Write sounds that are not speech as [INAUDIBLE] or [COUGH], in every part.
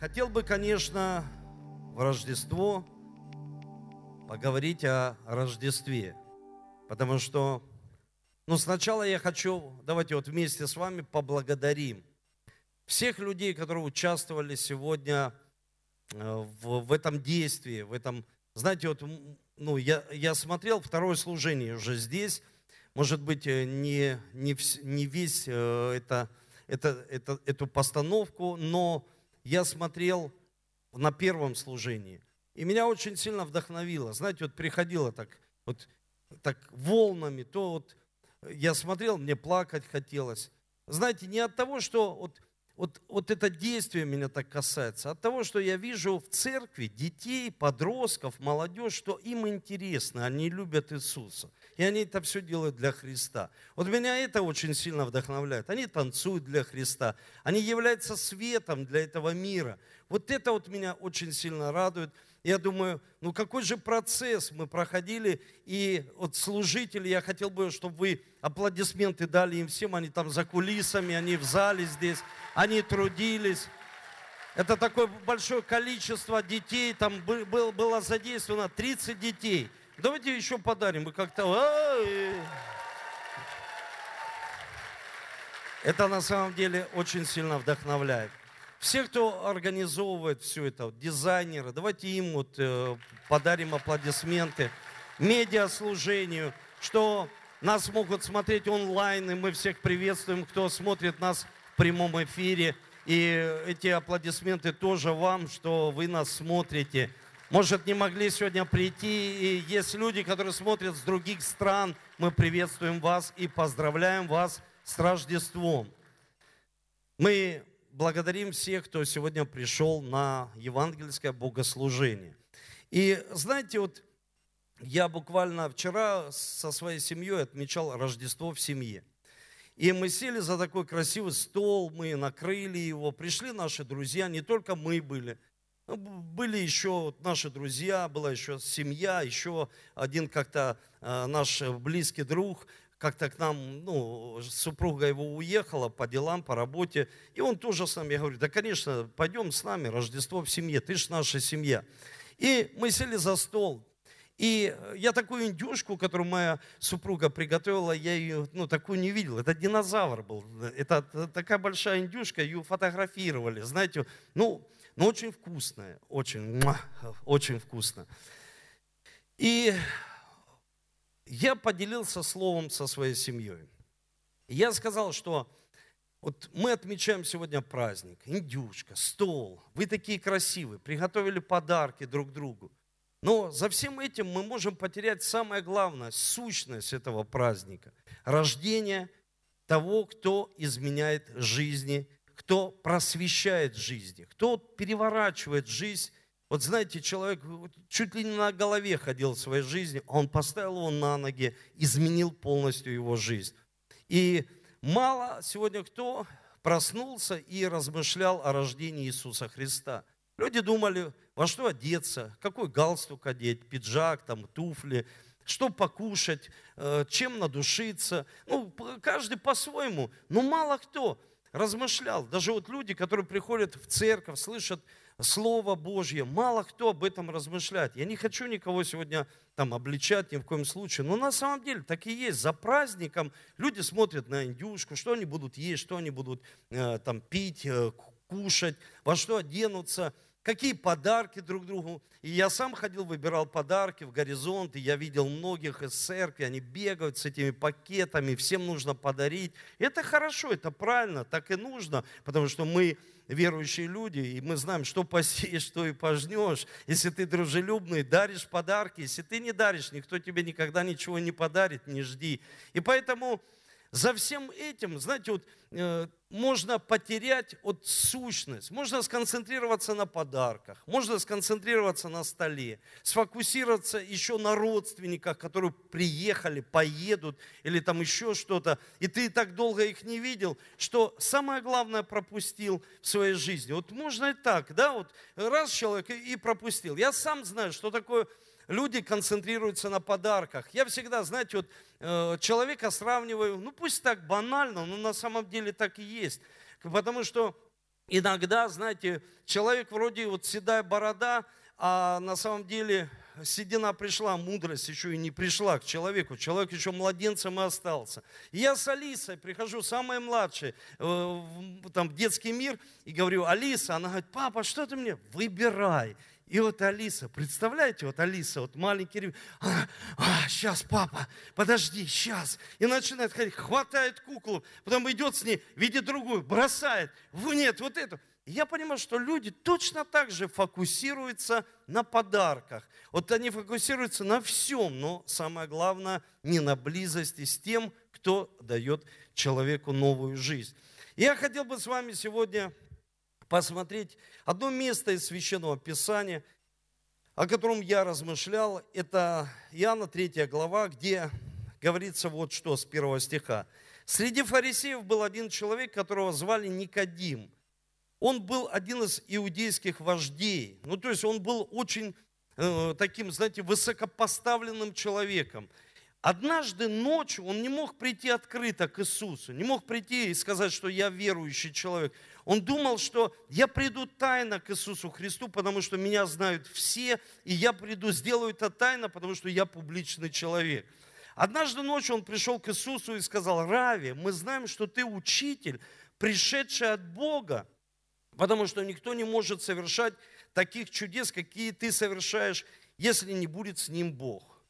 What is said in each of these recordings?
Хотел бы, конечно, в Рождество поговорить о Рождестве, потому что, ну, сначала я хочу, давайте вот вместе с вами поблагодарим всех людей, которые участвовали сегодня э, в, в этом действии, в этом, знаете, вот, ну, я, я смотрел второе служение уже здесь, может быть, э, не, не, не весь э, это, это, это, эту постановку, но я смотрел на первом служении. И меня очень сильно вдохновило. Знаете, вот приходило так, вот так волнами, то вот я смотрел, мне плакать хотелось. Знаете, не от того, что вот вот, вот это действие меня так касается, от того, что я вижу в церкви детей, подростков, молодежь, что им интересно, они любят Иисуса. И они это все делают для Христа. Вот меня это очень сильно вдохновляет. Они танцуют для Христа. Они являются светом для этого мира. Вот это вот меня очень сильно радует. Я думаю, ну какой же процесс мы проходили, и вот служители, я хотел бы, чтобы вы аплодисменты дали им всем, они там за кулисами, они в зале здесь, они трудились. Это такое большое количество детей, там было, задействовано 30 детей. Давайте еще подарим, мы как-то... Это на самом деле очень сильно вдохновляет. Все, кто организовывает все это, дизайнеры, давайте им вот э, подарим аплодисменты, медиаслужению, что нас могут смотреть онлайн, и мы всех приветствуем, кто смотрит нас в прямом эфире. И эти аплодисменты тоже вам, что вы нас смотрите. Может, не могли сегодня прийти, и есть люди, которые смотрят с других стран. Мы приветствуем вас и поздравляем вас с Рождеством. Мы благодарим всех, кто сегодня пришел на евангельское богослужение. И знаете, вот я буквально вчера со своей семьей отмечал Рождество в семье. И мы сели за такой красивый стол, мы накрыли его, пришли наши друзья, не только мы были, были еще наши друзья, была еще семья, еще один как-то э, наш близкий друг, как-то к нам, ну, супруга его уехала по делам, по работе, и он тоже с нами, я говорю, да, конечно, пойдем с нами, Рождество в семье, ты же наша семья. И мы сели за стол, и я такую индюшку, которую моя супруга приготовила, я ее, ну, такую не видел. Это динозавр был. Это такая большая индюшка, ее фотографировали. Знаете, ну, ну очень вкусная, очень, очень вкусно. И я поделился словом со своей семьей. Я сказал, что вот мы отмечаем сегодня праздник, индюшка, стол, вы такие красивые, приготовили подарки друг другу. Но за всем этим мы можем потерять самое главное, сущность этого праздника. Рождение того, кто изменяет жизни, кто просвещает жизни, кто переворачивает жизнь вот знаете, человек чуть ли не на голове ходил в своей жизни, он поставил его на ноги, изменил полностью его жизнь. И мало сегодня кто проснулся и размышлял о рождении Иисуса Христа. Люди думали, во что одеться, какой галстук одеть, пиджак, там, туфли, что покушать, э, чем надушиться. Ну, каждый по-своему. Но мало кто размышлял. Даже вот люди, которые приходят в церковь, слышат Слово Божье. Мало кто об этом размышляет. Я не хочу никого сегодня там обличать ни в коем случае, но на самом деле так и есть. За праздником люди смотрят на индюшку, что они будут есть, что они будут э, там пить, э, кушать, во что оденутся – какие подарки друг другу. И я сам ходил, выбирал подарки в горизонт, и я видел многих из церкви, они бегают с этими пакетами, всем нужно подарить. Это хорошо, это правильно, так и нужно, потому что мы верующие люди, и мы знаем, что посеешь, что и пожнешь. Если ты дружелюбный, даришь подарки, если ты не даришь, никто тебе никогда ничего не подарит, не жди. И поэтому за всем этим, знаете, вот можно потерять от сущность, можно сконцентрироваться на подарках, можно сконцентрироваться на столе, сфокусироваться еще на родственниках, которые приехали, поедут или там еще что-то, и ты так долго их не видел, что самое главное пропустил в своей жизни. Вот можно и так, да, вот раз человек и пропустил. Я сам знаю, что такое люди концентрируются на подарках. Я всегда, знаете, вот э, человека сравниваю, ну пусть так банально, но на самом деле так и есть. Потому что иногда, знаете, человек вроде вот седая борода, а на самом деле седина пришла, мудрость еще и не пришла к человеку. Человек еще младенцем и остался. И я с Алисой прихожу, самая младшая, э, там, в детский мир, и говорю, Алиса, она говорит, папа, что ты мне? Выбирай. И вот Алиса, представляете, вот Алиса, вот маленький ребенок, а, а, сейчас, папа, подожди, сейчас. И начинает ходить, хватает куклу, потом идет с ней, видит другую, бросает. Нет, вот эту. Я понимаю, что люди точно так же фокусируются на подарках. Вот они фокусируются на всем, но самое главное, не на близости с тем, кто дает человеку новую жизнь. Я хотел бы с вами сегодня посмотреть одно место из Священного Писания, о котором я размышлял. Это Иоанна 3 глава, где говорится вот что с первого стиха. «Среди фарисеев был один человек, которого звали Никодим – он был один из иудейских вождей. Ну, то есть он был очень э, таким, знаете, высокопоставленным человеком. Однажды ночью он не мог прийти открыто к Иисусу, не мог прийти и сказать, что я верующий человек. Он думал, что я приду тайно к Иисусу Христу, потому что меня знают все, и я приду, сделаю это тайно, потому что я публичный человек. Однажды ночью он пришел к Иисусу и сказал, Рави, мы знаем, что ты учитель, пришедший от Бога, Потому что никто не может совершать таких чудес, какие ты совершаешь, если не будет с ним Бог.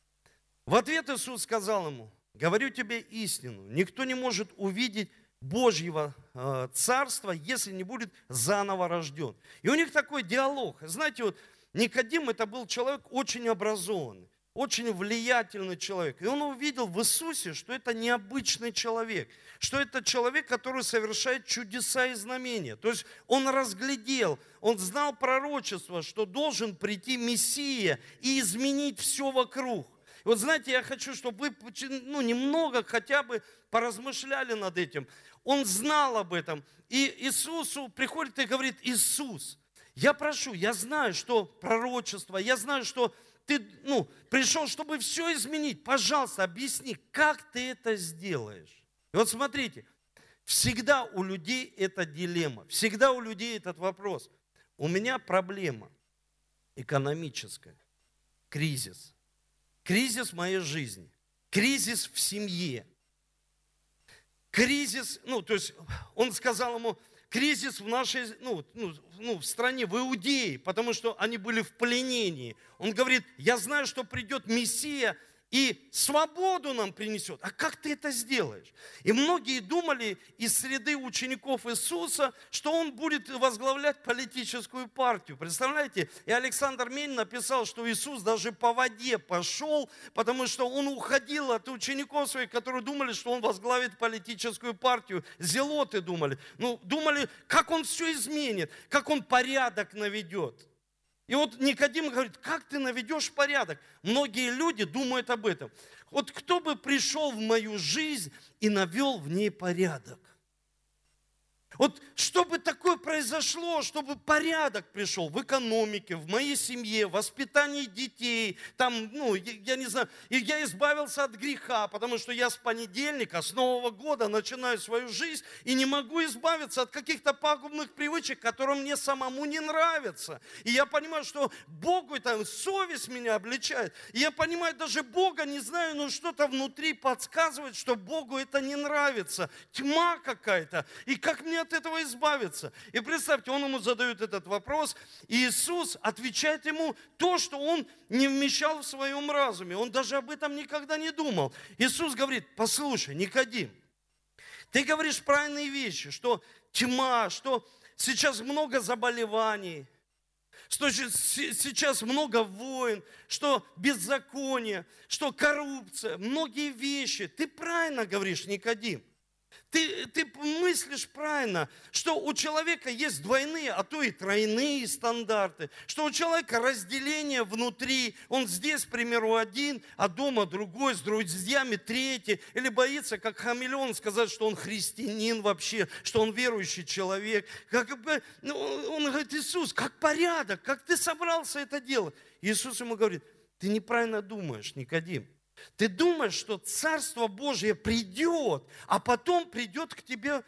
В ответ Иисус сказал ему, говорю тебе истину, никто не может увидеть Божьего э, царства, если не будет заново рожден. И у них такой диалог. Знаете, вот Никодим это был человек очень образованный очень влиятельный человек. И он увидел в Иисусе, что это необычный человек, что это человек, который совершает чудеса и знамения. То есть он разглядел, он знал пророчество, что должен прийти Мессия и изменить все вокруг. Вот знаете, я хочу, чтобы вы ну, немного хотя бы поразмышляли над этим. Он знал об этом. И Иисусу приходит и говорит, Иисус, я прошу, я знаю, что пророчество, я знаю, что ты ну, пришел, чтобы все изменить. Пожалуйста, объясни, как ты это сделаешь. И вот смотрите, всегда у людей это дилемма, всегда у людей этот вопрос. У меня проблема экономическая, кризис, кризис в моей жизни, кризис в семье, кризис, ну, то есть он сказал ему, кризис в нашей, ну, ну, ну, в стране, в Иудее, потому что они были в пленении. Он говорит, я знаю, что придет Мессия, и свободу нам принесет. А как ты это сделаешь? И многие думали из среды учеников Иисуса, что он будет возглавлять политическую партию. Представляете? И Александр Мень написал, что Иисус даже по воде пошел, потому что он уходил от учеников своих, которые думали, что он возглавит политическую партию. Зелоты думали. Ну, думали, как он все изменит, как он порядок наведет. И вот Никодим говорит, как ты наведешь порядок? Многие люди думают об этом. Вот кто бы пришел в мою жизнь и навел в ней порядок? Вот чтобы такое произошло, чтобы порядок пришел в экономике, в моей семье, в воспитании детей, там, ну, я, я не знаю, и я избавился от греха, потому что я с понедельника, с Нового года начинаю свою жизнь и не могу избавиться от каких-то пагубных привычек, которые мне самому не нравятся. И я понимаю, что Богу это совесть меня обличает. И я понимаю, даже Бога не знаю, но что-то внутри подсказывает, что Богу это не нравится. Тьма какая-то. И как мне от этого избавиться? И представьте, он ему задает этот вопрос, и Иисус отвечает ему то, что он не вмещал в своем разуме. Он даже об этом никогда не думал. Иисус говорит, послушай, Никодим, ты говоришь правильные вещи, что тьма, что сейчас много заболеваний, что сейчас много войн, что беззаконие, что коррупция, многие вещи. Ты правильно говоришь, Никодим. Ты, ты мыслишь правильно, что у человека есть двойные, а то и тройные стандарты, что у человека разделение внутри, он здесь, к примеру, один, а дома другой, с друзьями третий, или боится, как хамелеон, сказать, что он христианин вообще, что он верующий человек. Как бы, ну, он говорит, Иисус, как порядок, как ты собрался это делать? Иисус ему говорит, ты неправильно думаешь, Никодим. Ты думаешь, что Царство Божье придет, а потом придет к тебе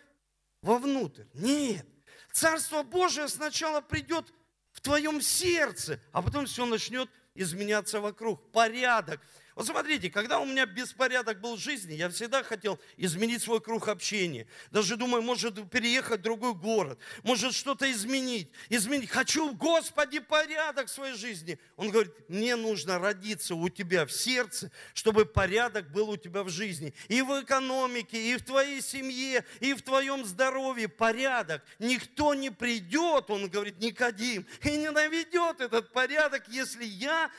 вовнутрь. Нет. Царство Божие сначала придет в твоем сердце, а потом все начнет изменяться вокруг. Порядок. Вот смотрите, когда у меня беспорядок был в жизни, я всегда хотел изменить свой круг общения. Даже думаю, может переехать в другой город, может что-то изменить. Изменить. Хочу, Господи, порядок в своей жизни. Он говорит, мне нужно родиться у тебя в сердце, чтобы порядок был у тебя в жизни. И в экономике, и в твоей семье, и в твоем здоровье порядок. Никто не придет, он говорит, Никодим, и не наведет этот порядок, если я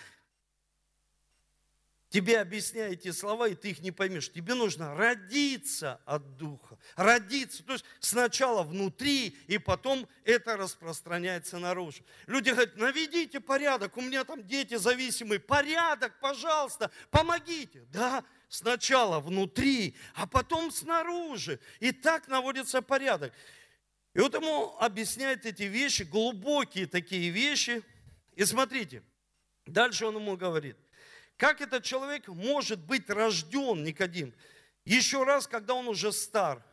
тебе объясняю эти слова, и ты их не поймешь. Тебе нужно родиться от Духа. Родиться. То есть сначала внутри, и потом это распространяется наружу. Люди говорят, наведите порядок, у меня там дети зависимые. Порядок, пожалуйста, помогите. Да, сначала внутри, а потом снаружи. И так наводится порядок. И вот ему объясняет эти вещи, глубокие такие вещи. И смотрите, дальше он ему говорит – как этот человек может быть рожден, Никодим? Еще раз, когда он уже стар,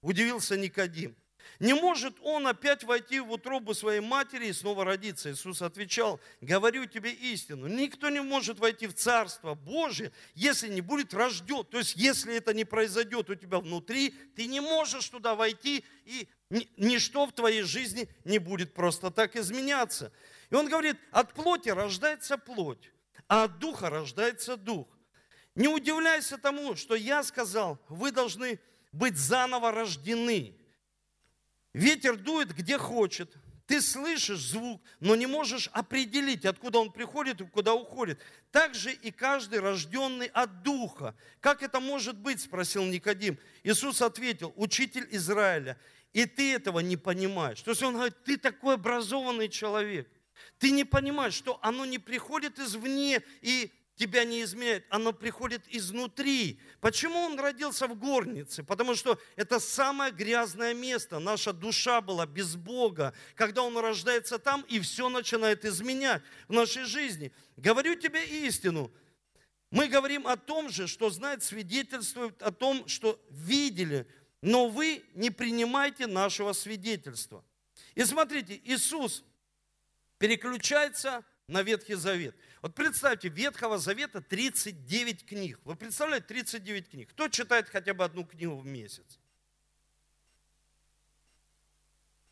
удивился Никодим. Не может он опять войти в утробу своей матери и снова родиться. Иисус отвечал, говорю тебе истину. Никто не может войти в Царство Божие, если не будет рожден. То есть, если это не произойдет у тебя внутри, ты не можешь туда войти, и ничто в твоей жизни не будет просто так изменяться. И он говорит, от плоти рождается плоть а от духа рождается дух. Не удивляйся тому, что я сказал, вы должны быть заново рождены. Ветер дует где хочет. Ты слышишь звук, но не можешь определить, откуда он приходит и куда уходит. Так же и каждый рожденный от Духа. Как это может быть, спросил Никодим. Иисус ответил, учитель Израиля, и ты этого не понимаешь. То есть он говорит, ты такой образованный человек. Ты не понимаешь, что оно не приходит извне и тебя не изменяет, оно приходит изнутри. Почему он родился в горнице? Потому что это самое грязное место. Наша душа была без Бога. Когда он рождается там, и все начинает изменять в нашей жизни. Говорю тебе истину. Мы говорим о том же, что знает, свидетельствует о том, что видели, но вы не принимайте нашего свидетельства. И смотрите, Иисус переключается на Ветхий Завет. Вот представьте, Ветхого Завета 39 книг. Вы представляете, 39 книг. Кто читает хотя бы одну книгу в месяц?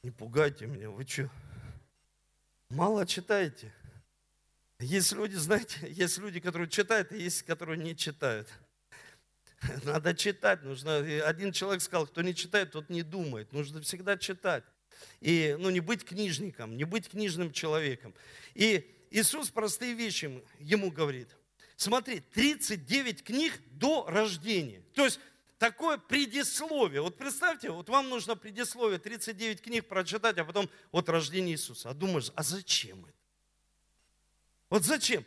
Не пугайте меня, вы что? Мало читаете? Есть люди, знаете, [LAUGHS] есть люди, которые читают, и есть, которые не читают. [LAUGHS] Надо читать, нужно. Один человек сказал, кто не читает, тот не думает. Нужно всегда читать и ну, не быть книжником, не быть книжным человеком. И Иисус простые вещи ему говорит. Смотри, 39 книг до рождения. То есть такое предисловие. Вот представьте, вот вам нужно предисловие, 39 книг прочитать, а потом вот рождение Иисуса. А думаешь, а зачем это? Вот зачем?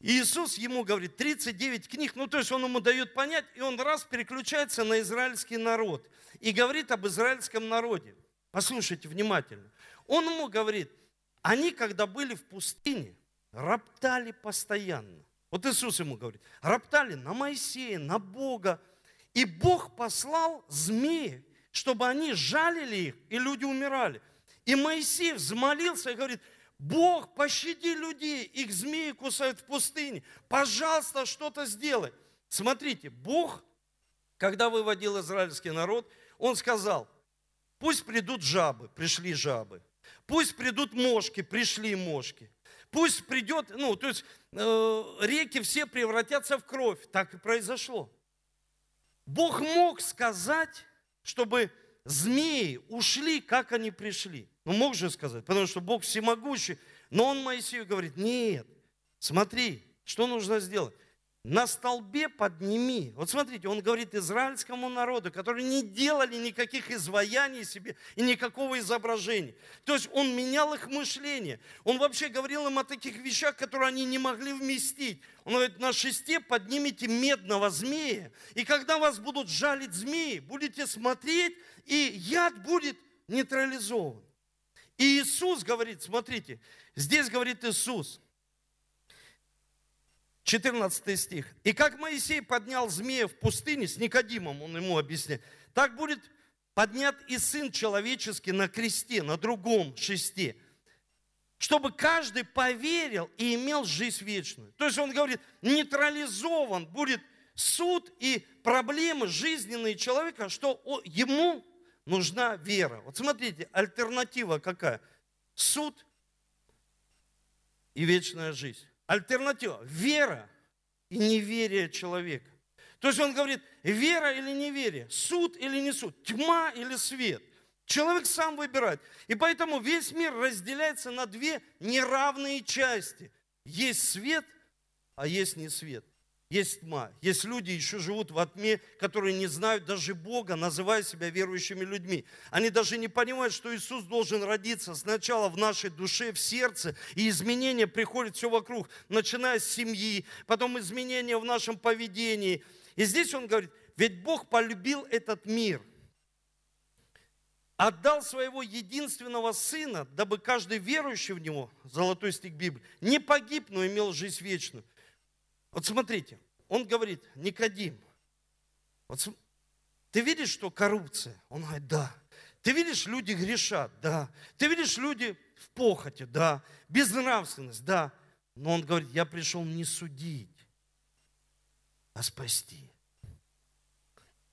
И Иисус ему говорит, 39 книг, ну то есть он ему дает понять, и он раз переключается на израильский народ и говорит об израильском народе. Послушайте внимательно. Он ему говорит, они, когда были в пустыне, роптали постоянно. Вот Иисус ему говорит, роптали на Моисея, на Бога. И Бог послал змеи, чтобы они жалили их, и люди умирали. И Моисей взмолился и говорит, Бог, пощади людей, их змеи кусают в пустыне. Пожалуйста, что-то сделай. Смотрите, Бог, когда выводил израильский народ, Он сказал, Пусть придут жабы, пришли жабы. Пусть придут мошки, пришли мошки. Пусть придет, ну, то есть э, реки все превратятся в кровь. Так и произошло. Бог мог сказать, чтобы змеи ушли, как они пришли. Ну, мог же сказать, потому что Бог всемогущий. Но он Моисею говорит, нет, смотри, что нужно сделать на столбе подними. Вот смотрите, он говорит израильскому народу, которые не делали никаких изваяний себе и никакого изображения. То есть он менял их мышление. Он вообще говорил им о таких вещах, которые они не могли вместить. Он говорит, на шесте поднимите медного змея, и когда вас будут жалить змеи, будете смотреть, и яд будет нейтрализован. И Иисус говорит, смотрите, здесь говорит Иисус, 14 стих. «И как Моисей поднял змея в пустыне с Никодимом, он ему объясняет, так будет поднят и Сын Человеческий на кресте, на другом шесте, чтобы каждый поверил и имел жизнь вечную. То есть он говорит, нейтрализован будет суд и проблемы жизненные человека, что ему нужна вера. Вот смотрите, альтернатива какая? Суд и вечная жизнь. Альтернатива – вера и неверие человека. То есть он говорит, вера или неверие, суд или не суд, тьма или свет. Человек сам выбирает. И поэтому весь мир разделяется на две неравные части. Есть свет, а есть не свет есть тьма. Есть люди, еще живут во тьме, которые не знают даже Бога, называя себя верующими людьми. Они даже не понимают, что Иисус должен родиться сначала в нашей душе, в сердце, и изменения приходят все вокруг, начиная с семьи, потом изменения в нашем поведении. И здесь он говорит, ведь Бог полюбил этот мир, отдал своего единственного сына, дабы каждый верующий в него, золотой стих Библии, не погиб, но имел жизнь вечную. Вот смотрите, он говорит, Никодим, вот ты видишь, что коррупция? Он говорит, да. Ты видишь, люди грешат? Да. Ты видишь, люди в похоти? Да. Безнравственность? Да. Но он говорит, я пришел не судить, а спасти.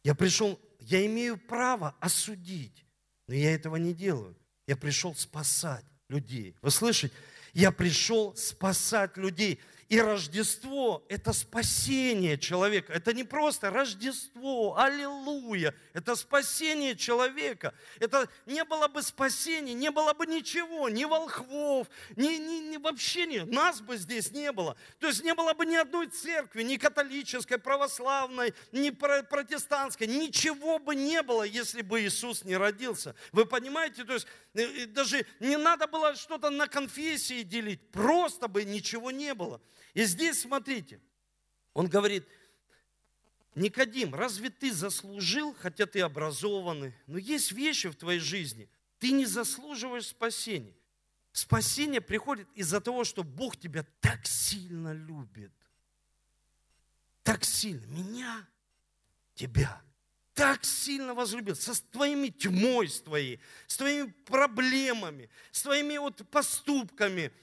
Я пришел, я имею право осудить, но я этого не делаю. Я пришел спасать людей. Вы слышите? Я пришел спасать людей. И Рождество – это спасение человека. Это не просто Рождество, аллилуйя. Это спасение человека. Это не было бы спасения, не было бы ничего, ни волхвов, ни, ни, ни вообще ни, нас бы здесь не было. То есть не было бы ни одной церкви, ни католической, православной, ни протестантской. Ничего бы не было, если бы Иисус не родился. Вы понимаете? То есть даже не надо было что-то на конфессии делить. Просто бы ничего не было. И здесь, смотрите, он говорит, Никодим, разве ты заслужил, хотя ты образованный, но есть вещи в твоей жизни, ты не заслуживаешь спасения. Спасение приходит из-за того, что Бог тебя так сильно любит. Так сильно. Меня, тебя так сильно возлюбил, со твоими тьмой, с твоей, с твоими проблемами, с твоими вот поступками –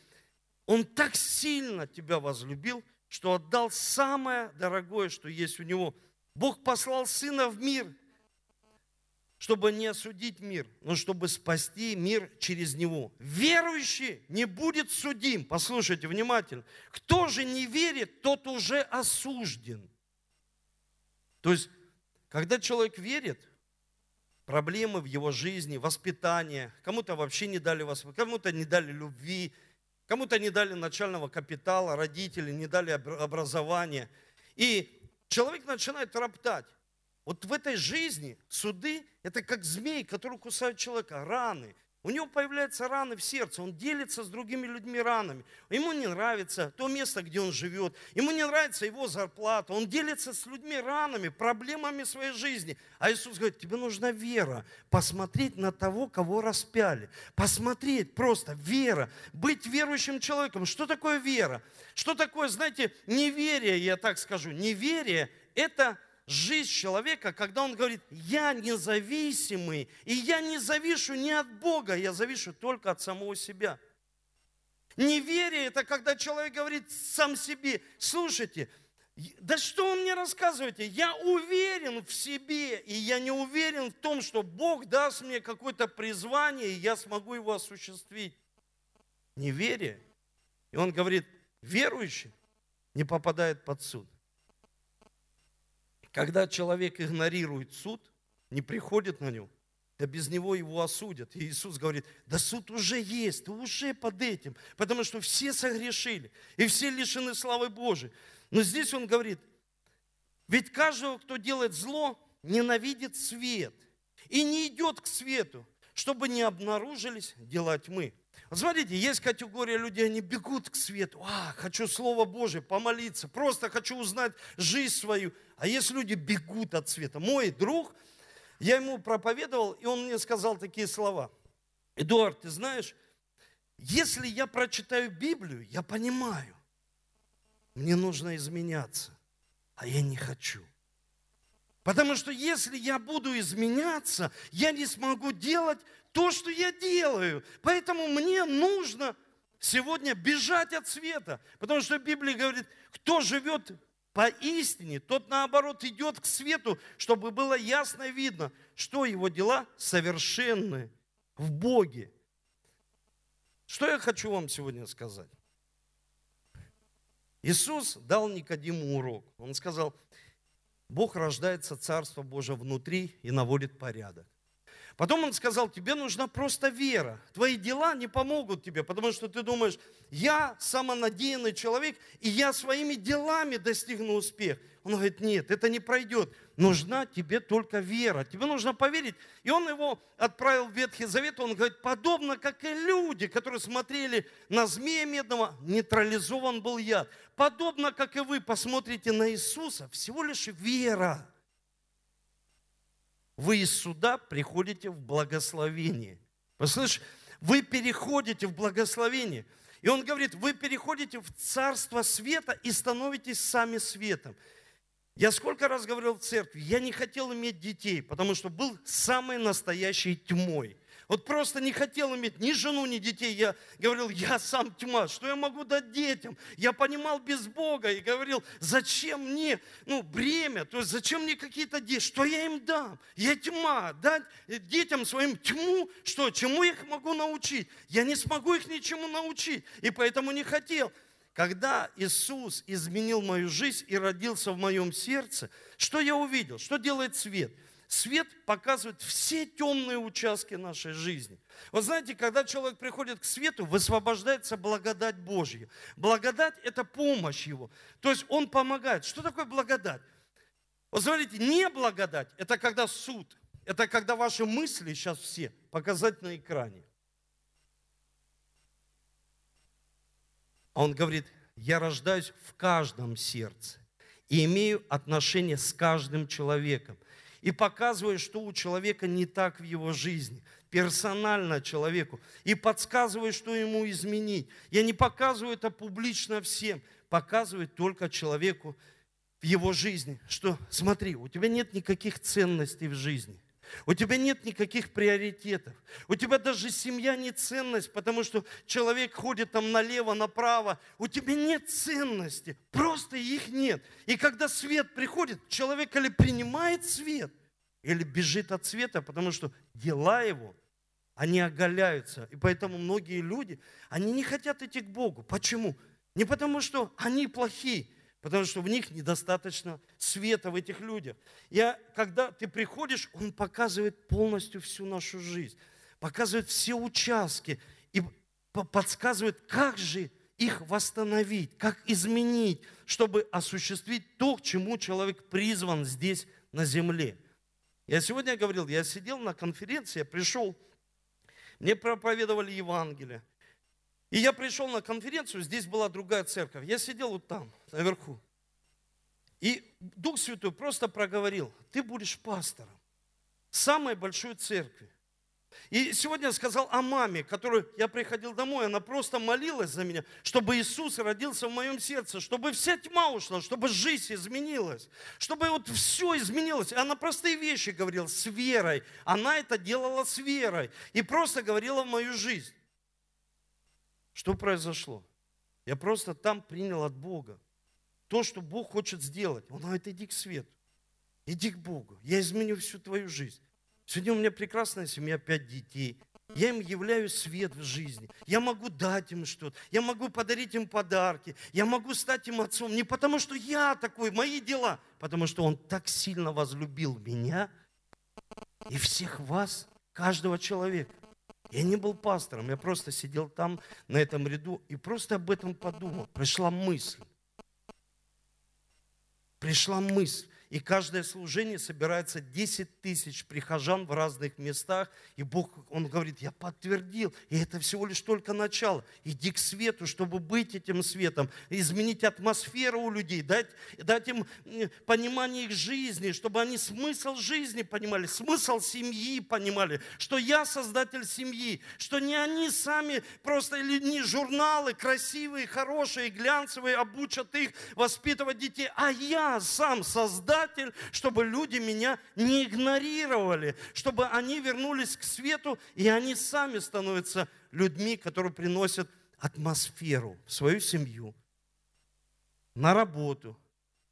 он так сильно тебя возлюбил, что отдал самое дорогое, что есть у него. Бог послал Сына в мир, чтобы не осудить мир, но чтобы спасти мир через него. Верующий не будет судим. Послушайте внимательно. Кто же не верит, тот уже осужден. То есть, когда человек верит, проблемы в его жизни, воспитание, кому-то вообще не дали воспитание, кому-то не дали любви, Кому-то не дали начального капитала, родители не дали образования. И человек начинает роптать. Вот в этой жизни суды – это как змей, который кусает человека, раны – у него появляются раны в сердце, он делится с другими людьми ранами. Ему не нравится то место, где он живет, ему не нравится его зарплата, он делится с людьми ранами, проблемами своей жизни. А Иисус говорит, тебе нужна вера, посмотреть на того, кого распяли, посмотреть просто вера, быть верующим человеком. Что такое вера? Что такое, знаете, неверие, я так скажу, неверие – это жизнь человека, когда он говорит, я независимый, и я не завишу ни от Бога, я завишу только от самого себя. Неверие – это когда человек говорит сам себе, слушайте, да что вы мне рассказываете? Я уверен в себе, и я не уверен в том, что Бог даст мне какое-то призвание, и я смогу его осуществить. Неверие. И он говорит, верующий не попадает под суд. Когда человек игнорирует суд, не приходит на него, да без него его осудят. И Иисус говорит, да суд уже есть, ты уже под этим, потому что все согрешили, и все лишены славы Божией. Но здесь он говорит, ведь каждого, кто делает зло, ненавидит свет и не идет к свету, чтобы не обнаружились дела тьмы. Вот смотрите, есть категория людей, они бегут к свету. А, хочу Слово Божие, помолиться, просто хочу узнать жизнь свою. А есть люди бегут от света. Мой друг, я ему проповедовал, и он мне сказал такие слова. Эдуард, ты знаешь, если я прочитаю Библию, я понимаю, мне нужно изменяться, а я не хочу. Потому что если я буду изменяться, я не смогу делать то, что я делаю. Поэтому мне нужно сегодня бежать от света. Потому что Библия говорит, кто живет по истине, тот наоборот идет к свету, чтобы было ясно видно, что его дела совершенны в Боге. Что я хочу вам сегодня сказать? Иисус дал Никодиму урок. Он сказал, Бог рождается, Царство Божие внутри и наводит порядок. Потом он сказал, тебе нужна просто вера. Твои дела не помогут тебе, потому что ты думаешь, я самонадеянный человек, и я своими делами достигну успех. Он говорит, нет, это не пройдет. Нужна тебе только вера. Тебе нужно поверить. И он его отправил в Ветхий Завет. Он говорит, подобно как и люди, которые смотрели на змея медного, нейтрализован был яд. Подобно как и вы посмотрите на Иисуса, всего лишь вера вы из суда приходите в благословение. Послышь, вы переходите в благословение. И он говорит, вы переходите в царство света и становитесь сами светом. Я сколько раз говорил в церкви, я не хотел иметь детей, потому что был самой настоящей тьмой. Вот просто не хотел иметь ни жену, ни детей. Я говорил, я сам тьма, что я могу дать детям? Я понимал без Бога и говорил, зачем мне ну, бремя, то есть зачем мне какие-то дети, что я им дам? Я тьма, дать детям своим тьму, что, чему я их могу научить? Я не смогу их ничему научить, и поэтому не хотел. Когда Иисус изменил мою жизнь и родился в моем сердце, что я увидел? Что делает свет? Свет показывает все темные участки нашей жизни. Вот знаете, когда человек приходит к свету, высвобождается благодать Божья. Благодать – это помощь его. То есть он помогает. Что такое благодать? Вот смотрите, не благодать – это когда суд. Это когда ваши мысли сейчас все показать на экране. А он говорит, я рождаюсь в каждом сердце и имею отношение с каждым человеком и показываю, что у человека не так в его жизни, персонально человеку, и подсказываю, что ему изменить. Я не показываю это публично всем, показываю только человеку в его жизни, что смотри, у тебя нет никаких ценностей в жизни. У тебя нет никаких приоритетов. У тебя даже семья не ценность, потому что человек ходит там налево, направо. У тебя нет ценности, просто их нет. И когда свет приходит, человек или принимает свет, или бежит от света, потому что дела его, они оголяются. И поэтому многие люди, они не хотят идти к Богу. Почему? Не потому, что они плохие, потому что в них недостаточно света в этих людях. Я, когда ты приходишь, он показывает полностью всю нашу жизнь, показывает все участки и подсказывает, как же их восстановить, как изменить, чтобы осуществить то, к чему человек призван здесь на земле. Я сегодня говорил, я сидел на конференции, я пришел, мне проповедовали Евангелие. И я пришел на конференцию, здесь была другая церковь. Я сидел вот там, наверху. И Дух Святой просто проговорил, ты будешь пастором самой большой церкви. И сегодня я сказал о маме, которую я приходил домой, она просто молилась за меня, чтобы Иисус родился в моем сердце, чтобы вся тьма ушла, чтобы жизнь изменилась, чтобы вот все изменилось. Она простые вещи говорила с верой, она это делала с верой и просто говорила в мою жизнь. Что произошло? Я просто там принял от Бога то, что Бог хочет сделать. Он говорит, иди к свету, иди к Богу, я изменю всю твою жизнь. Сегодня у меня прекрасная семья, пять детей. Я им являю свет в жизни. Я могу дать им что-то. Я могу подарить им подарки. Я могу стать им отцом. Не потому, что я такой, мои дела. Потому что Он так сильно возлюбил меня и всех вас, каждого человека. Я не был пастором, я просто сидел там, на этом ряду, и просто об этом подумал. Пришла мысль. Пришла мысль. И каждое служение собирается 10 тысяч прихожан в разных местах. И Бог, Он говорит, я подтвердил. И это всего лишь только начало. Иди к свету, чтобы быть этим светом. Изменить атмосферу у людей. Дать, дать им понимание их жизни. Чтобы они смысл жизни понимали. Смысл семьи понимали. Что я создатель семьи. Что не они сами просто, или не журналы красивые, хорошие, глянцевые, обучат их воспитывать детей. А я сам создатель Создатель, чтобы люди меня не игнорировали, чтобы они вернулись к свету, и они сами становятся людьми, которые приносят атмосферу в свою семью, на работу.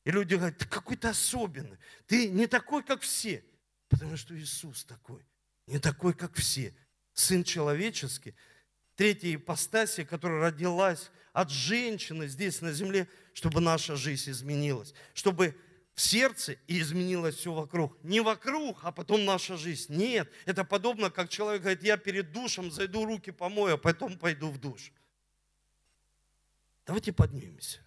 И люди говорят, ты какой-то особенный, ты не такой, как все. Потому что Иисус такой, не такой, как все. Сын человеческий, третья ипостасия, которая родилась от женщины здесь на земле, чтобы наша жизнь изменилась, чтобы в сердце и изменилось все вокруг. Не вокруг, а потом наша жизнь. Нет, это подобно, как человек говорит, я перед душем зайду, руки помою, а потом пойду в душ. Давайте поднимемся.